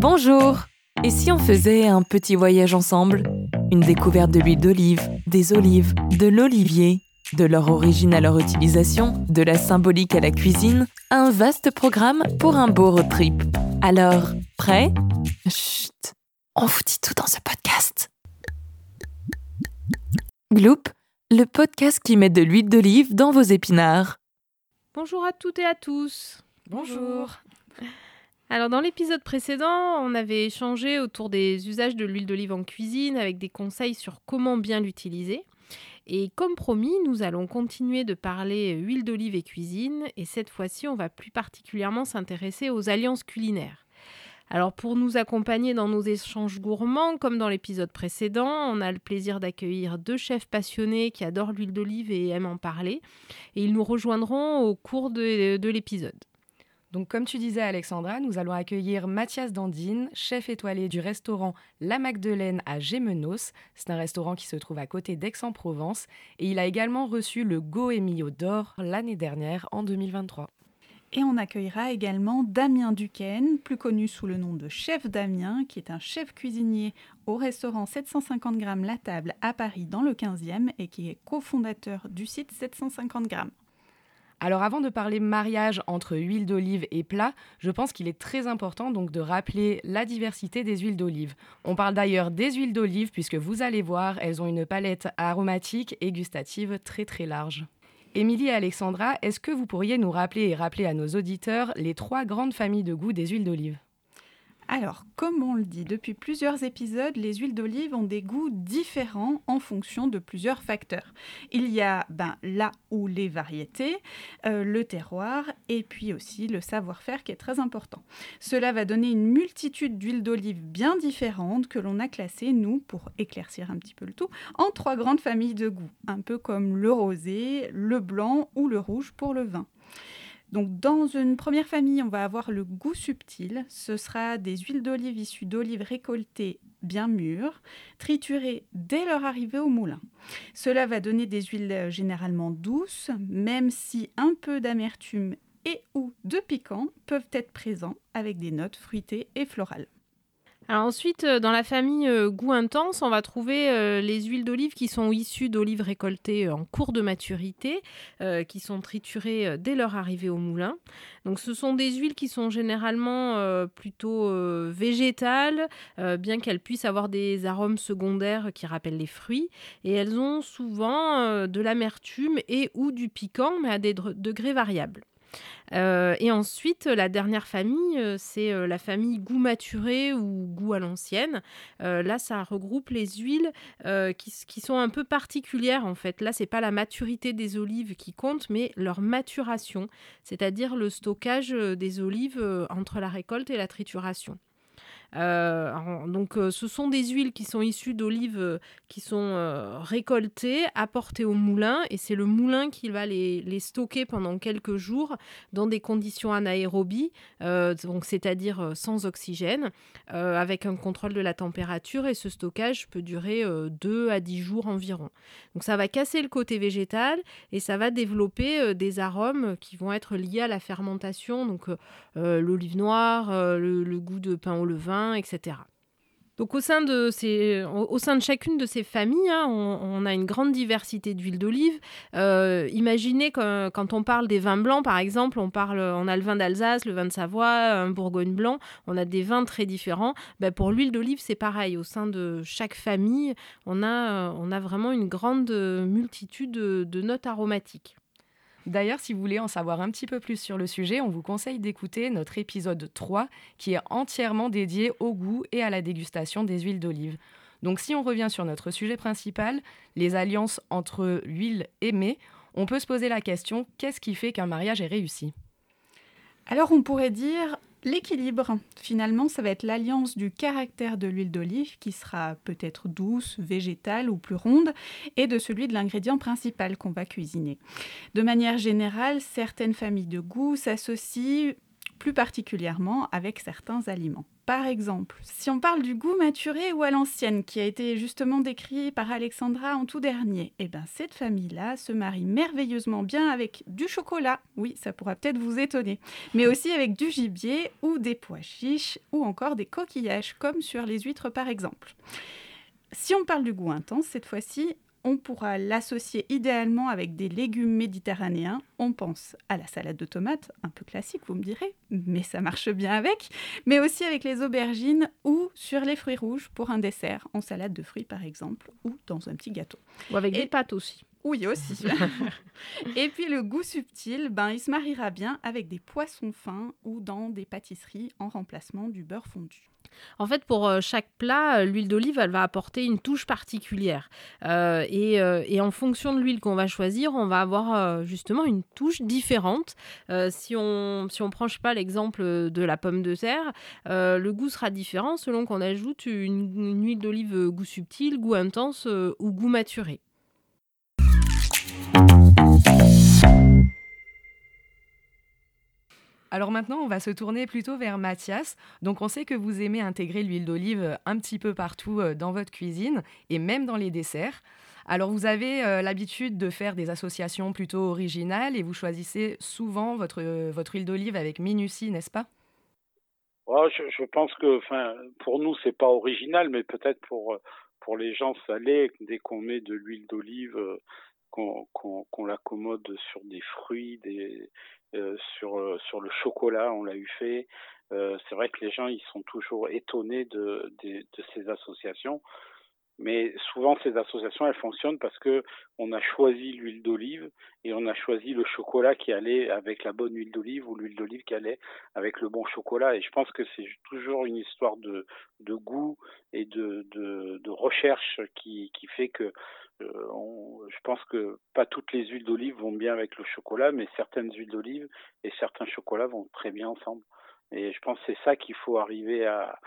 Bonjour Et si on faisait un petit voyage ensemble? Une découverte de l'huile d'olive, des olives, de l'olivier, de leur origine à leur utilisation, de la symbolique à la cuisine, un vaste programme pour un beau road trip. Alors, prêt? Chut On vous dit tout dans ce podcast Gloop, le podcast qui met de l'huile d'olive dans vos épinards. Bonjour à toutes et à tous. Bonjour. Alors dans l'épisode précédent, on avait échangé autour des usages de l'huile d'olive en cuisine avec des conseils sur comment bien l'utiliser. Et comme promis, nous allons continuer de parler huile d'olive et cuisine et cette fois-ci, on va plus particulièrement s'intéresser aux alliances culinaires. Alors pour nous accompagner dans nos échanges gourmands, comme dans l'épisode précédent, on a le plaisir d'accueillir deux chefs passionnés qui adorent l'huile d'olive et aiment en parler. Et ils nous rejoindront au cours de, de l'épisode. Donc, comme tu disais, Alexandra, nous allons accueillir Mathias Dandine, chef étoilé du restaurant La Magdeleine à Gémenos. C'est un restaurant qui se trouve à côté d'Aix-en-Provence. Et il a également reçu le Goemio d'or l'année dernière, en 2023. Et on accueillera également Damien Duquesne, plus connu sous le nom de Chef Damien, qui est un chef cuisinier au restaurant 750 grammes La Table à Paris dans le 15e et qui est cofondateur du site 750 grammes. Alors avant de parler mariage entre huile d'olive et plat, je pense qu'il est très important donc de rappeler la diversité des huiles d'olive. On parle d'ailleurs des huiles d'olive puisque vous allez voir, elles ont une palette aromatique et gustative très très large. Émilie et Alexandra, est-ce que vous pourriez nous rappeler et rappeler à nos auditeurs les trois grandes familles de goût des huiles d'olive? Alors, comme on le dit depuis plusieurs épisodes, les huiles d'olive ont des goûts différents en fonction de plusieurs facteurs. Il y a ben, là où les variétés, euh, le terroir et puis aussi le savoir-faire qui est très important. Cela va donner une multitude d'huiles d'olive bien différentes que l'on a classées, nous, pour éclaircir un petit peu le tout, en trois grandes familles de goûts, un peu comme le rosé, le blanc ou le rouge pour le vin. Dans une première famille, on va avoir le goût subtil. Ce sera des huiles d'olive issues d'olives récoltées bien mûres, triturées dès leur arrivée au moulin. Cela va donner des huiles euh, généralement douces, même si un peu d'amertume et ou de piquant peuvent être présents avec des notes fruitées et florales. Ensuite, euh, dans la famille euh, goût intense, on va trouver euh, les huiles d'olive qui sont issues d'olives récoltées en cours de maturité, qui sont triturées dès leur arrivée au moulin. Donc ce sont des huiles qui sont généralement plutôt végétales, bien qu'elles puissent avoir des arômes secondaires qui rappellent les fruits. Et elles ont souvent de l'amertume et ou du piquant, mais à des degrés variables. Euh, et ensuite, la dernière famille, euh, c'est euh, la famille goût maturé ou goût à l'ancienne. là, ça regroupe les huiles qui, qui, sont un peu particulières en fait. Là, c'est pas la maturité des olives qui compte, mais leur maturation, c'est-à-dire le stockage des olives entre la récolte et la trituration. Euh, donc, euh, ce sont des huiles qui sont issues d'olives euh, qui sont récoltées, apportées au moulin, et c'est le moulin qui va les, stocker pendant quelques jours dans des conditions anaérobies, donc c'est-à-dire sans oxygène, avec un contrôle de la température, et ce stockage peut durer 2 à 10 jours environ. Donc, ça va casser le côté végétal et ça va développer des arômes qui vont être liés à la fermentation, donc l'olive noire, le, le goût de pain au levain etc. Donc au sein de, ces, au sein de chacune de ces familles, hein, on, a une grande diversité d'huiles d'olive. Euh, imaginez que, quand on parle des vins blancs, par exemple, on, parle, on a le vin d'Alsace, le vin de Savoie, un Bourgogne blanc, on a des vins très différents. Ben, pour l'huile d'olive, c'est pareil. Au sein de chaque famille, on a, on a vraiment une grande multitude de notes aromatiques. D'ailleurs, si vous voulez en savoir un petit peu plus sur le sujet, on vous conseille d'écouter notre épisode 3 qui est entièrement dédié au goût et à la dégustation des huiles d'olive. Donc si on revient sur notre sujet principal, les alliances entre huile et mets, on peut se poser la question qu'est-ce qui fait qu'un mariage est réussi? Alors on pourrait dire L'équilibre, finalement, ça va être l'alliance du caractère de l'huile d'olive, qui sera peut-être douce, végétale ou plus ronde, et de celui de l'ingrédient principal qu'on va cuisiner. De manière générale, certaines familles de goût s'associent plus particulièrement avec certains aliments. Par exemple, si on parle du goût maturé ou à l'ancienne, qui a été justement décrit par Alexandra en tout dernier, eh ben cette famille-là se marie merveilleusement bien avec du chocolat, oui, ça pourra peut-être vous étonner, mais aussi avec du gibier ou des pois chiches ou encore des coquillages, comme sur les huîtres par exemple. Si on parle du goût intense, cette fois-ci, on pourra l'associer idéalement avec des légumes méditerranéens. On pense à la salade de tomates, un peu classique, vous me direz, mais ça marche bien avec, mais aussi avec les aubergines ou sur les fruits rouges pour un dessert, en salade de fruits par exemple, ou dans un petit gâteau. Ou avec des pâtes aussi. Oui, aussi. et puis le goût subtil, ben, il se mariera bien avec des poissons fins ou dans des pâtisseries en remplacement du beurre fondu. En fait, pour euh, chaque plat, euh, l'huile d'olive, elle va apporter une touche particulière. Euh, et, en fonction de l'huile qu'on va choisir, on va avoir justement une touche différente. si, on, si on prend, je sais pas, l'exemple de la pomme de terre, le goût sera différent selon qu'on ajoute une, une huile d'olive goût subtil, goût intense ou goût maturé. Alors maintenant, on va se tourner plutôt vers Mathias. Donc on sait que vous aimez intégrer l'huile d'olive euh, un petit peu partout euh, dans votre cuisine et même dans les desserts. Alors vous avez euh, l'habitude de faire des associations plutôt originales et vous choisissez souvent votre, votre huile d'olive avec minutie, n'est-ce pas? Je, pense que pour nous, c'est pas original, mais peut-être pour, pour les gens salés, dès qu'on met de l'huile d'olive, qu'on l'accommode sur des fruits, des, euh, sur, euh, sur le chocolat, on l'a eu fait. Euh, c'est vrai que les gens, ils sont toujours étonnés de, de, ces associations. Mais souvent, ces associations, elles fonctionnent parce que on a choisi l'huile d'olive et on a choisi le chocolat qui allait avec la bonne huile d'olive ou l'huile d'olive qui allait avec le bon chocolat. Et je pense que c'est toujours une histoire de, de goût et de, de, de recherche qui, qui fait que je pense que pas toutes les huiles d'olive vont bien avec le chocolat, mais certaines huiles d'olive et certains chocolats vont très bien ensemble. Et je pense que c'est ça qu'il faut arriver à,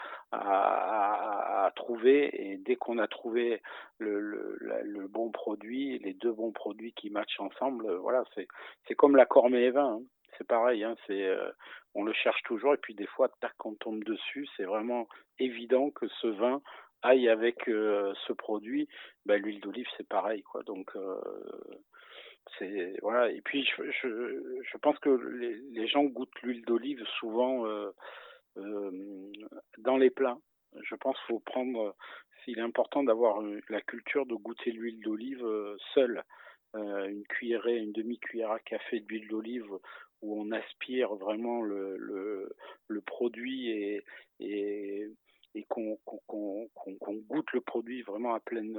trouver. Et dès qu'on a trouvé le, bon produit, les deux bons produits qui matchent ensemble, voilà, c'est comme l'accord et vin. Hein. C'est pareil, hein, c'est euh, on le cherche toujours et puis des fois, tac, on tombe dessus. C'est vraiment évident que ce vin aille avec euh, ce produit, bah, l'huile d'olive c'est pareil quoi. Donc euh, c'est voilà. Et puis je, pense que les, gens goûtent l'huile d'olive souvent euh, dans les plats. Je pense qu'il faut prendre, s'il est important d'avoir la culture de goûter l'huile d'olive seule. une cuillerée, une demi-cuillère à café d'huile d'olive où on aspire vraiment le, produit et et qu'on goûte le produit vraiment à pleine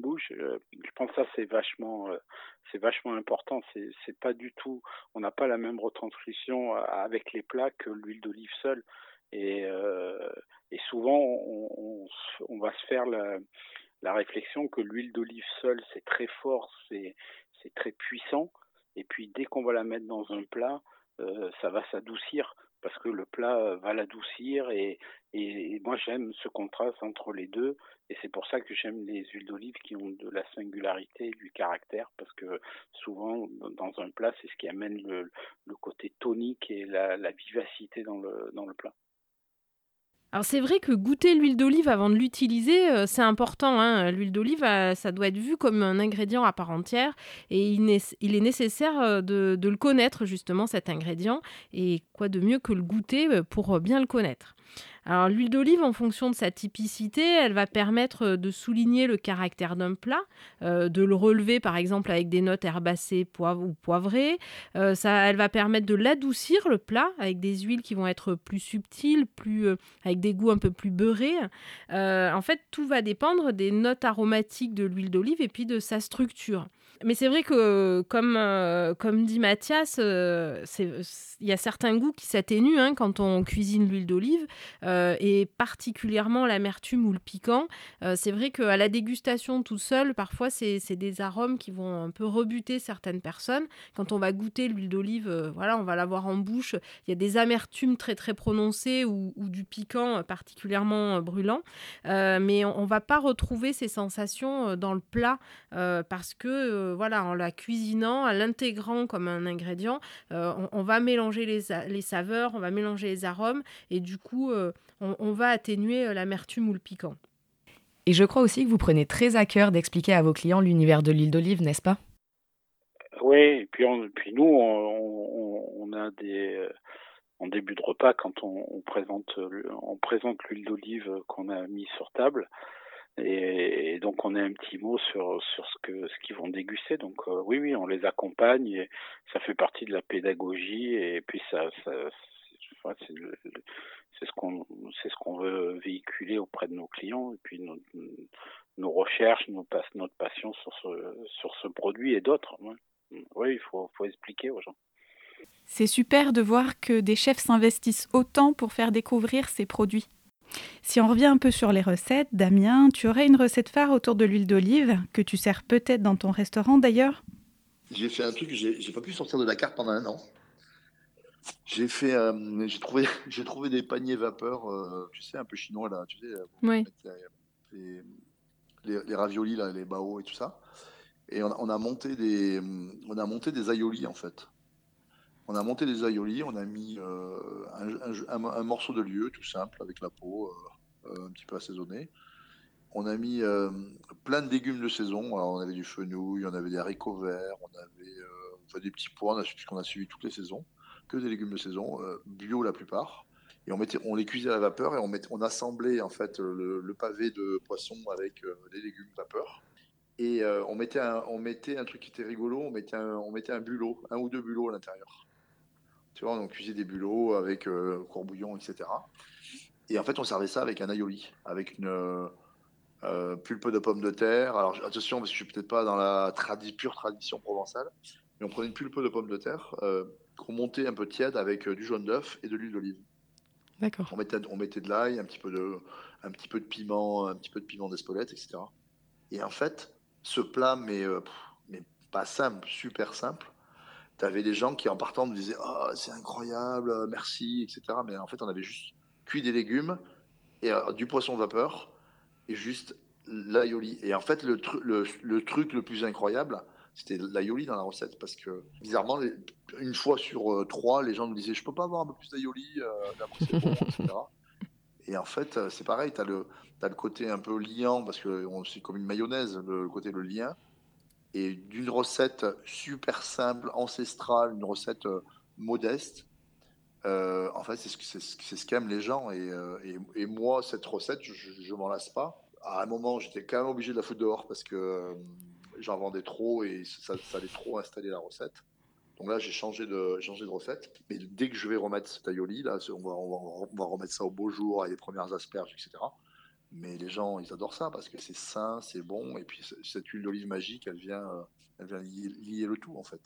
bouche euh, je pense que ça c'est vachement euh, important. C'est pas du tout on n'a pas la même retranscription avec les plats que l'huile d'olive seule. Et euh, souvent on, va se faire la réflexion que l'huile d'olive seule c'est très fort c'est très puissant. Et puis dès qu'on va la mettre dans un plat ça va s'adoucir parce que le plat euh, va l'adoucir et, moi j'aime ce contraste entre les deux et c'est pour ça que j'aime les huiles d'olive qui ont de la singularité du caractère parce que souvent dans un plat c'est ce qui amène le, côté tonique et la, vivacité dans le plat. Alors c'est vrai que goûter l'huile d'olive avant de l'utiliser, euh, c'est important. Hein. L'huile d'olive, euh, ça doit être vu comme un ingrédient à part entière et il, est nécessaire de, de, le connaître justement cet ingrédient. Et quoi de mieux que le goûter pour bien le connaître. Alors l'huile d'olive, en fonction de sa typicité, elle va permettre euh, de souligner le caractère d'un plat, euh, de le relever par exemple avec des notes herbacées ou poivrées. Euh, ça, elle va permettre de l'adoucir le plat avec des huiles qui vont être plus subtiles, plus avec des goûts un peu plus beurrés. en fait, tout va dépendre des notes aromatiques de l'huile d'olive et puis de sa structure. Mais c'est vrai que, comme, comme dit Mathias, il y a certains goûts qui s'atténuent hein, quand on cuisine l'huile d'olive. et particulièrement l'amertume ou le piquant. c'est vrai qu'à la dégustation tout seul, parfois c'est des arômes qui vont un peu rebuter certaines personnes. Quand on va goûter l'huile d'olive, voilà, on va l'avoir en bouche. Il y a des amertumes très très prononcées ou, du piquant particulièrement brûlant. mais on, ne va pas retrouver ces sensations dans le plat parce que voilà, en la cuisinant, en l'intégrant comme un ingrédient, on, va mélanger les, les, saveurs, on va mélanger les arômes et du coup, on, on va atténuer l'amertume ou le piquant. Et je crois aussi que vous prenez très à cœur d'expliquer à vos clients l'univers de l'huile d'olive, n'est-ce pas? Oui, et puis, puis nous, on, a des, en début de repas, quand on, présente, on présente l'huile d'olive qu'on a mis sur table, et, donc on a un petit mot sur ce qu'ils vont déguster. Donc euh, oui, oui, on les accompagne, et ça fait partie de la pédagogie, et puis ça, c'est ce qu'on veut véhiculer auprès de nos clients et puis nos, recherches, notre passion sur ce produit et d'autres. Oui, il faut expliquer aux gens. C'est super de voir que des chefs s'investissent autant pour faire découvrir ces produits. Si on revient un peu sur les recettes, Damien, tu aurais une recette phare autour de l'huile d'olive que tu sers peut-être dans ton restaurant d'ailleurs? J'ai fait un truc que j'ai pas pu sortir de la carte pendant un an. J'ai fait, euh, j'ai trouvé, j'ai trouvé des paniers vapeur, euh, tu sais, un peu chinois là, tu sais, euh, oui. les, les, raviolis là, les bao et tout ça. Et on, a monté des, on a monté des aïolis en fait. On a monté des aïolis, on a mis un, un, morceau de lieu tout simple avec la peau, un petit peu assaisonné. On a mis plein de légumes de saison. Alors, on avait du fenouil, on avait des haricots verts, on avait des petits pois, puisqu'on a suivi toutes les saisons que des légumes de saison, euh, bio la plupart. Et on, mettait, on les cuisait à la vapeur et on, mettait, on assemblait en fait le, pavé de poisson avec euh, les légumes vapeur. Et euh, on, mettait un, on mettait un truc qui était rigolo, on mettait on mettait un bulot, un ou deux bulots à l'intérieur. Tu vois, on cuisait des bulots avec courbouillon, etc. Et en fait, on servait ça avec un aïoli, avec une pulpe de pommes de terre. Alors attention, parce que je suis peut-être pas dans la pure tradition provençale, mais on prenait une pulpe de pommes de terre qu'on montait un peu tiède avec euh, du jaune d'œuf et de l'huile d'olive. D'accord. On mettait, on mettait de l'ail, un petit peu de, un petit peu de piment, un petit peu de piment d'Espelette, etc. Et en fait, ce plat, mais, euh, mais pas simple, super simple. Tu avais des gens qui, en partant, me disaient oh, c'est incroyable, merci, etc. Mais en fait, on avait juste cuit des légumes et euh, du poisson vapeur et juste l'aioli. Et en fait, le, le, le, truc le plus incroyable, c'était l'aioli dans la recette parce que bizarrement, une fois sur euh, trois, les gens nous disaient je peux pas avoir un peu plus d'aioli, euh, etc. Et en fait, c'est pareil, tu as le, as le côté un peu liant parce que c'est comme une mayonnaise, le, côté le lien. Et d'une recette super simple, ancestrale, une recette modeste, en fait, c'est ce, ce qu'aiment les gens. Et, et, moi, cette recette, je, ne m'en lasse pas. À un moment, j'étais quand même obligé de la foutre dehors parce que j'en vendais trop et ça, allait trop installer la recette. Donc là, j'ai changé de, changé de recette. Mais dès que je vais remettre cet aioli, là, on va, on, va, remettre ça au beau jour avec les premières asperges, etc. Mais les gens, ils adorent ça parce que c'est sain, c'est bon. Et puis, cette huile d'olive magique, elle vient, elle vient lier le tout, en fait.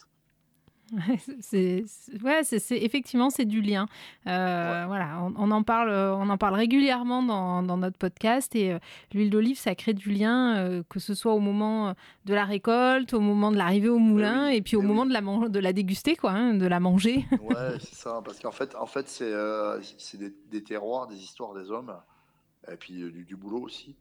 c'est ouais, c'est effectivement c'est du lien. Euh, voilà, on, en parle, on en parle régulièrement dans, dans notre podcast et euh, l'huile d'olive, ça crée du lien, euh, que ce soit au moment de la récolte, au moment de l'arrivée au moulin et puis au moment de la de la déguster quoi, hein, de la manger. ouais, c'est ça, parce qu'en fait, en fait, c'est c'est des, des, terroirs, des histoires des hommes et puis du, du boulot aussi.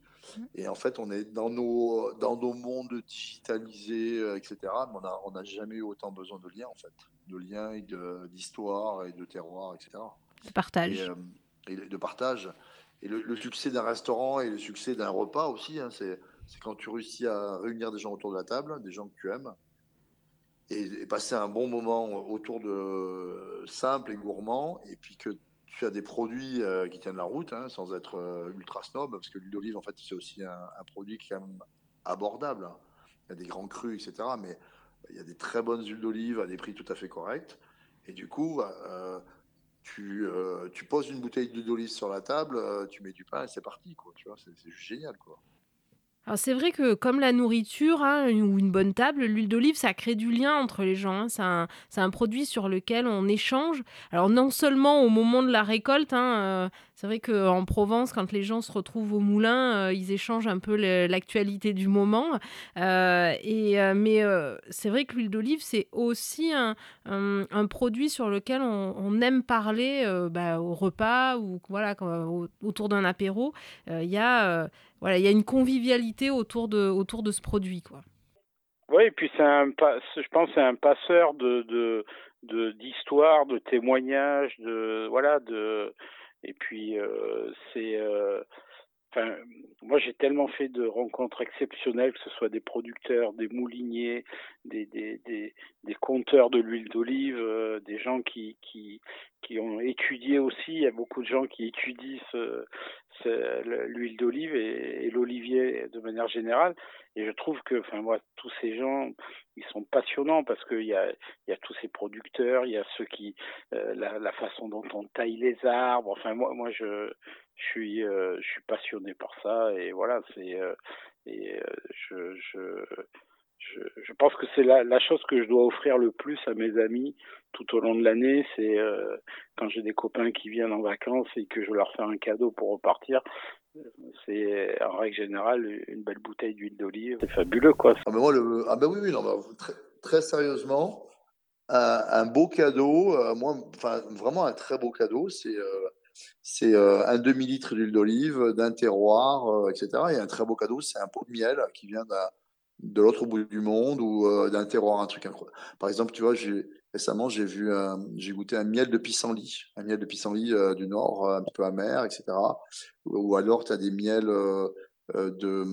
Et en fait, on est dans nos, dans nos mondes digitalisés, euh, etc. Mais on n'a jamais eu autant besoin de liens, en fait. De liens et d'histoire et de terroir, etc. De partage. Et, euh, de partage. Et le, succès d'un restaurant et le succès d'un repas aussi, hein, c'est quand tu réussis à réunir des gens autour de la table, des gens que tu aimes, et, passer un bon moment autour de simple et gourmand, et puis que tu as des produits euh, qui tiennent la route, hein, sans être euh, ultra snob, parce que l'huile d'olive, en fait, c'est aussi un, produit qui est abordable. Il y a des grands crus, etc. Mais il y a des très bonnes huiles d'olive à des prix tout à fait corrects. Et du coup, euh, tu, tu, poses une bouteille d'huile d'olive sur la table, tu mets du pain et c'est parti. Quoi, tu vois, c'est, juste génial. Quoi. Alors c'est vrai que comme la nourriture hein, ou une bonne table, l'huile d'olive, ça crée du lien entre les gens. Hein. C'est un, un, produit sur lequel on échange. Alors non seulement au moment de la récolte, hein, euh, c'est vrai qu'en Provence, quand les gens se retrouvent au moulin, euh, ils échangent un peu l'actualité du moment. Euh, et, mais c'est vrai que l'huile d'olive, c'est aussi un, un, produit sur lequel on, aime parler bah, au repas ou voilà, autour d'un apéro. Il y a voilà, il y a une convivialité autour de, autour de ce produit, quoi. Oui, et puis un, je pense, c'est un passeur de, de, de, témoignages, de, voilà, de, et puis euh, c'est, euh, moi j'ai tellement fait de rencontres exceptionnelles, que ce soit des producteurs, des mouliniers, des, compteurs de l'huile d'olive, euh, des gens qui, qui, qui ont étudié aussi. Il y a beaucoup de gens qui étudient l'huile d'olive et, l'olivier de manière générale. Et je trouve que, enfin moi, tous ces gens, ils sont passionnants parce qu'il y a, y a tous ces producteurs, il y a ceux qui, euh, la, la, façon dont on taille les arbres. Enfin moi, moi je, je suis, euh, passionné par ça et voilà, c'est, euh, et je, je pense que c'est la, chose que je dois offrir le plus à mes amis tout au long de l'année. C'est euh, quand j'ai des copains qui viennent en vacances et que je leur fais un cadeau pour repartir. C'est en règle générale une belle bouteille d'huile d'olive. C'est fabuleux, quoi. Ah, le... ah ben oui, oui, non, très, très, sérieusement, un, beau cadeau, euh, vraiment un très beau cadeau, c'est. Euh, c'est euh, un demi-litre d'huile d'olive, d'un terroir, etc. Et un très beau cadeau, c'est un pot de miel qui vient de l'autre bout du monde ou euh, d'un terroir, un truc incroyable. Par exemple, tu vois, récemment, j'ai j'ai goûté un miel de pissenlit, un miel de pissenlit euh, du Nord, un peu amer, etc. Ou, alors, tu as des miels euh, de,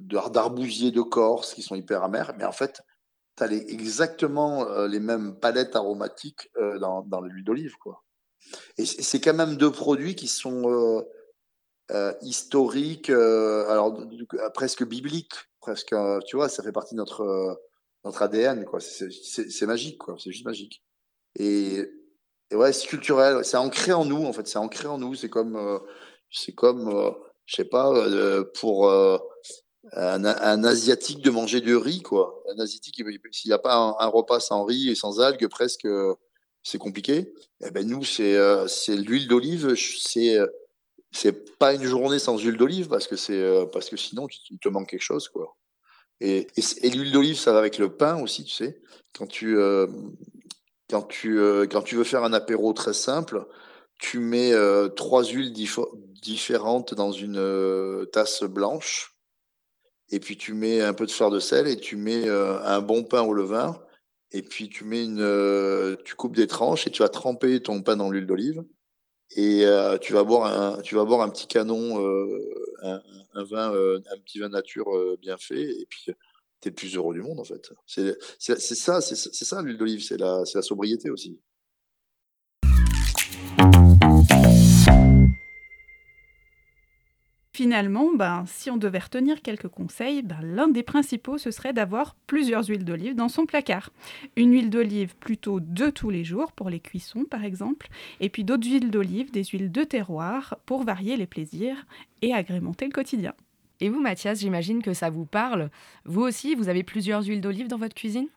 de Corse qui sont hyper amers, mais en fait, tu as les, exactement les mêmes palettes aromatiques dans, dans l'huile d'olive, quoi. Et c'est quand même deux produits qui sont historiques, alors presque bibliques presque, euh, tu vois, ça fait partie de notre, euh, notre ADN, quoi. C'est magique, quoi. C'est juste magique. Et, et ouais, c'est culturel. C'est ancré en nous, en fait. C'est ancré en nous. C'est comme, euh, c'est comme, je sais pas, pour un, un, asiatique de manger du riz, quoi. Un asiatique, s'il n'y a pas un, repas sans riz et sans algues, presque, c'est compliqué. Eh ben nous, c'est, c'est l'huile d'olive. C'est c'est pas une journée sans huile d'olive parce que c'est euh, parce que sinon il te manque quelque chose quoi. Et, et, l'huile d'olive ça va avec le pain aussi tu sais quand tu euh, quand tu euh, quand tu veux faire un apéro très simple tu mets trois huiles différentes dans une tasse blanche et puis tu mets un peu de fleur de sel et tu mets un bon pain au levain et puis tu mets une tu coupes des tranches et tu vas tremper ton pain dans l'huile d'olive. Et euh, tu vas boire un tu vas boire un petit canon euh, un, un, vin euh, un petit vin nature bien fait. Et puis tu es le plus heureux du monde en fait. C'est ça c'est ça l'huile d'olive. C'est la la sobriété aussi Finalement, ben, si on devait retenir quelques conseils, ben, l'un des principaux, ce serait d'avoir plusieurs huiles d'olive dans son placard. Une huile d'olive plutôt de tous les jours, pour les cuissons par exemple, et puis d'autres huiles d'olive, des huiles de terroir, pour varier les plaisirs et agrémenter le quotidien. Et vous, Mathias, j'imagine que ça vous parle. Vous aussi, vous avez plusieurs huiles d'olive dans votre cuisine?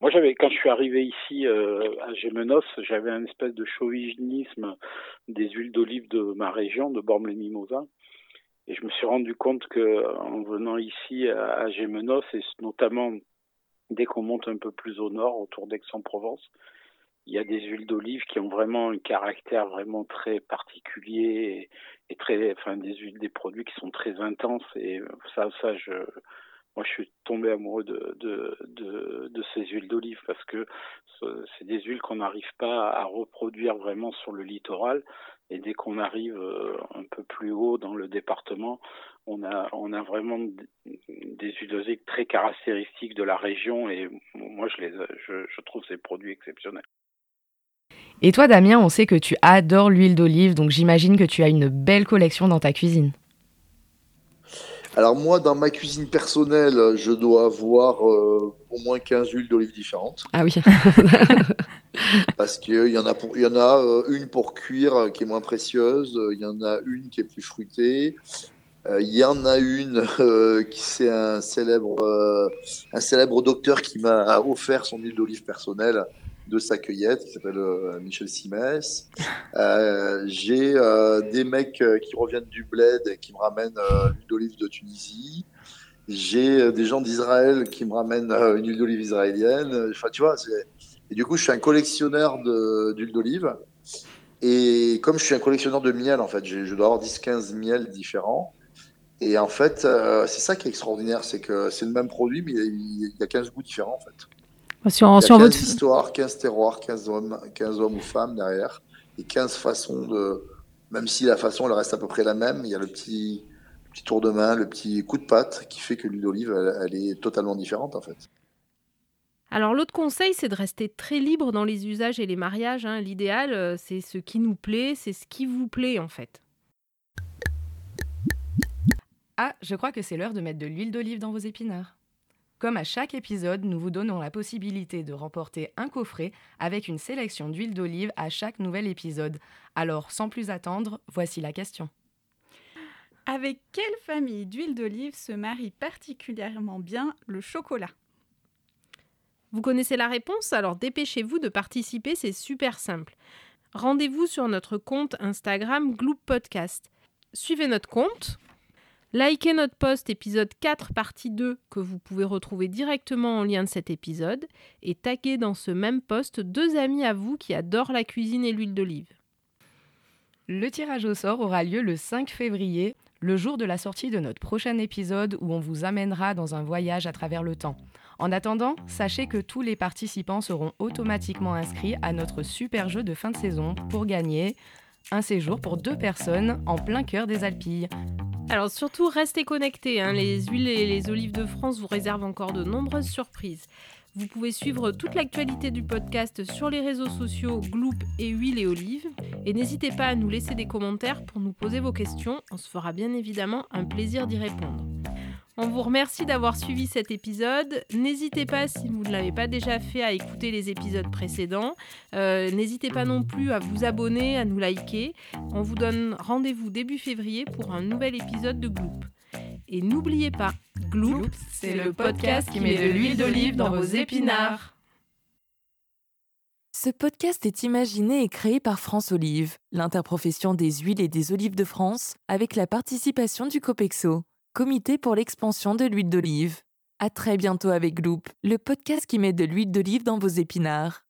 Moi, j'avais quand je suis arrivé ici euh, à Gémenos, j'avais un espèce de chauvinisme des huiles d'olive de ma région, de Bormes-les-Mimosas. Et je me suis rendu compte que en venant ici à, Gémenos, et notamment dès qu'on monte un peu plus au nord, autour d'Aix-en-Provence, il y a des huiles d'olive qui ont vraiment un caractère vraiment très particulier et, et, très, enfin, des huiles, des produits qui sont très intenses. Et ça, ça, je, moi, je suis tombé amoureux de, de, de, de ces huiles d'olive parce que c'est des huiles qu'on n'arrive pas à reproduire vraiment sur le littoral. Et dès qu'on arrive euh, un peu plus haut dans le département, on a, on a vraiment des d'olive très caractéristiques de la région. Et moi, je, les, je trouve ces produits exceptionnels. Et toi, Damien, on sait que tu adores l'huile d'olive, donc j'imagine que tu as une belle collection dans ta cuisine. Alors moi, dans ma cuisine personnelle, je dois avoir euh, au moins 15 huiles d'olive différentes. Ah oui. Parce qu'il y en a, il y en a euh, une pour cuire qui est moins précieuse, il y en a une qui est plus fruitée, Euh, il y en a une qui c'est un célèbre, un célèbre docteur qui m'a offert son huile d'olive personnelle de sa cueillette, qui s'appelle Michel Simès. J'ai des mecs qui reviennent du bled et qui me ramènent l'huile d'olive de Tunisie. J'ai des gens d'Israël qui me ramènent une huile d'olive israélienne. Enfin, tu vois, et du coup, je suis un collectionneur d'huile d'olive. Et comme je suis un collectionneur de miel, en fait, je dois avoir 10-15 miels différents. Et en fait, euh, c'est ça qui est extraordinaire, c'est que c'est le même produit, mais il y a 15 goûts différents, en fait. Sur, il y a sur 15 votre... histoires, 15 terroirs, 15 hommes, 15 hommes ou femmes derrière, et 15 façons de... Même si la façon, elle reste à peu près la même, il y a le petit, petit tour de main, le petit coup de patte qui fait que l'huile d'olive, elle, elle est totalement différente, en fait. Alors l'autre conseil, c'est de rester très libre dans les usages et les mariages. hein. L'idéal, euh, c'est ce qui nous plaît, c'est ce qui vous plaît en fait. Ah, je crois que c'est l'heure de mettre de l'huile d'olive dans vos épinards. Comme à chaque épisode, nous vous donnons la possibilité de remporter un coffret avec une sélection d'huile d'olive à chaque nouvel épisode. Alors, sans plus attendre, voici la question. Avec quelle famille d'huile d'olive se marie particulièrement bien le chocolat? Vous connaissez la réponse? Alors dépêchez-vous de participer, c'est super simple. Rendez-vous sur notre compte Instagram Gloop Podcast. Suivez notre compte, likez notre post épisode 4 partie 2 que vous pouvez retrouver directement en lien de cet épisode et taguez dans ce même post deux amis à vous qui adorent la cuisine et l'huile d'olive. Le tirage au sort aura lieu le 5 février, le jour de la sortie de notre prochain épisode où on vous amènera dans un voyage à travers le temps. En attendant, sachez que tous les participants seront automatiquement inscrits à notre super jeu de fin de saison pour gagner un séjour pour deux personnes en plein cœur des Alpilles. Alors surtout, restez connectés. hein. Les huiles et les olives de France vous réservent encore de nombreuses surprises. Vous pouvez suivre toute l'actualité du podcast sur les réseaux sociaux Gloop et Huile et Olive. Et n'hésitez pas à nous laisser des commentaires pour nous poser vos questions. On se fera bien évidemment un plaisir d'y répondre. On vous remercie d'avoir suivi cet épisode. N'hésitez pas, si vous ne l'avez pas déjà fait, à écouter les épisodes précédents. Euh, N'hésitez pas non plus à vous abonner, à nous liker. On vous donne rendez-vous début février pour un nouvel épisode de Gloop. Et n'oubliez pas, Gloop, c'est le podcast qui met de l'huile d'olive dans vos épinards. Ce podcast est imaginé et créé par France Olive, l'interprofession des huiles et des olives de France, avec la participation du COPEXO, Comité pour l'expansion de l'huile d'olive. À très bientôt avec Gloop, le podcast qui met de l'huile d'olive dans vos épinards.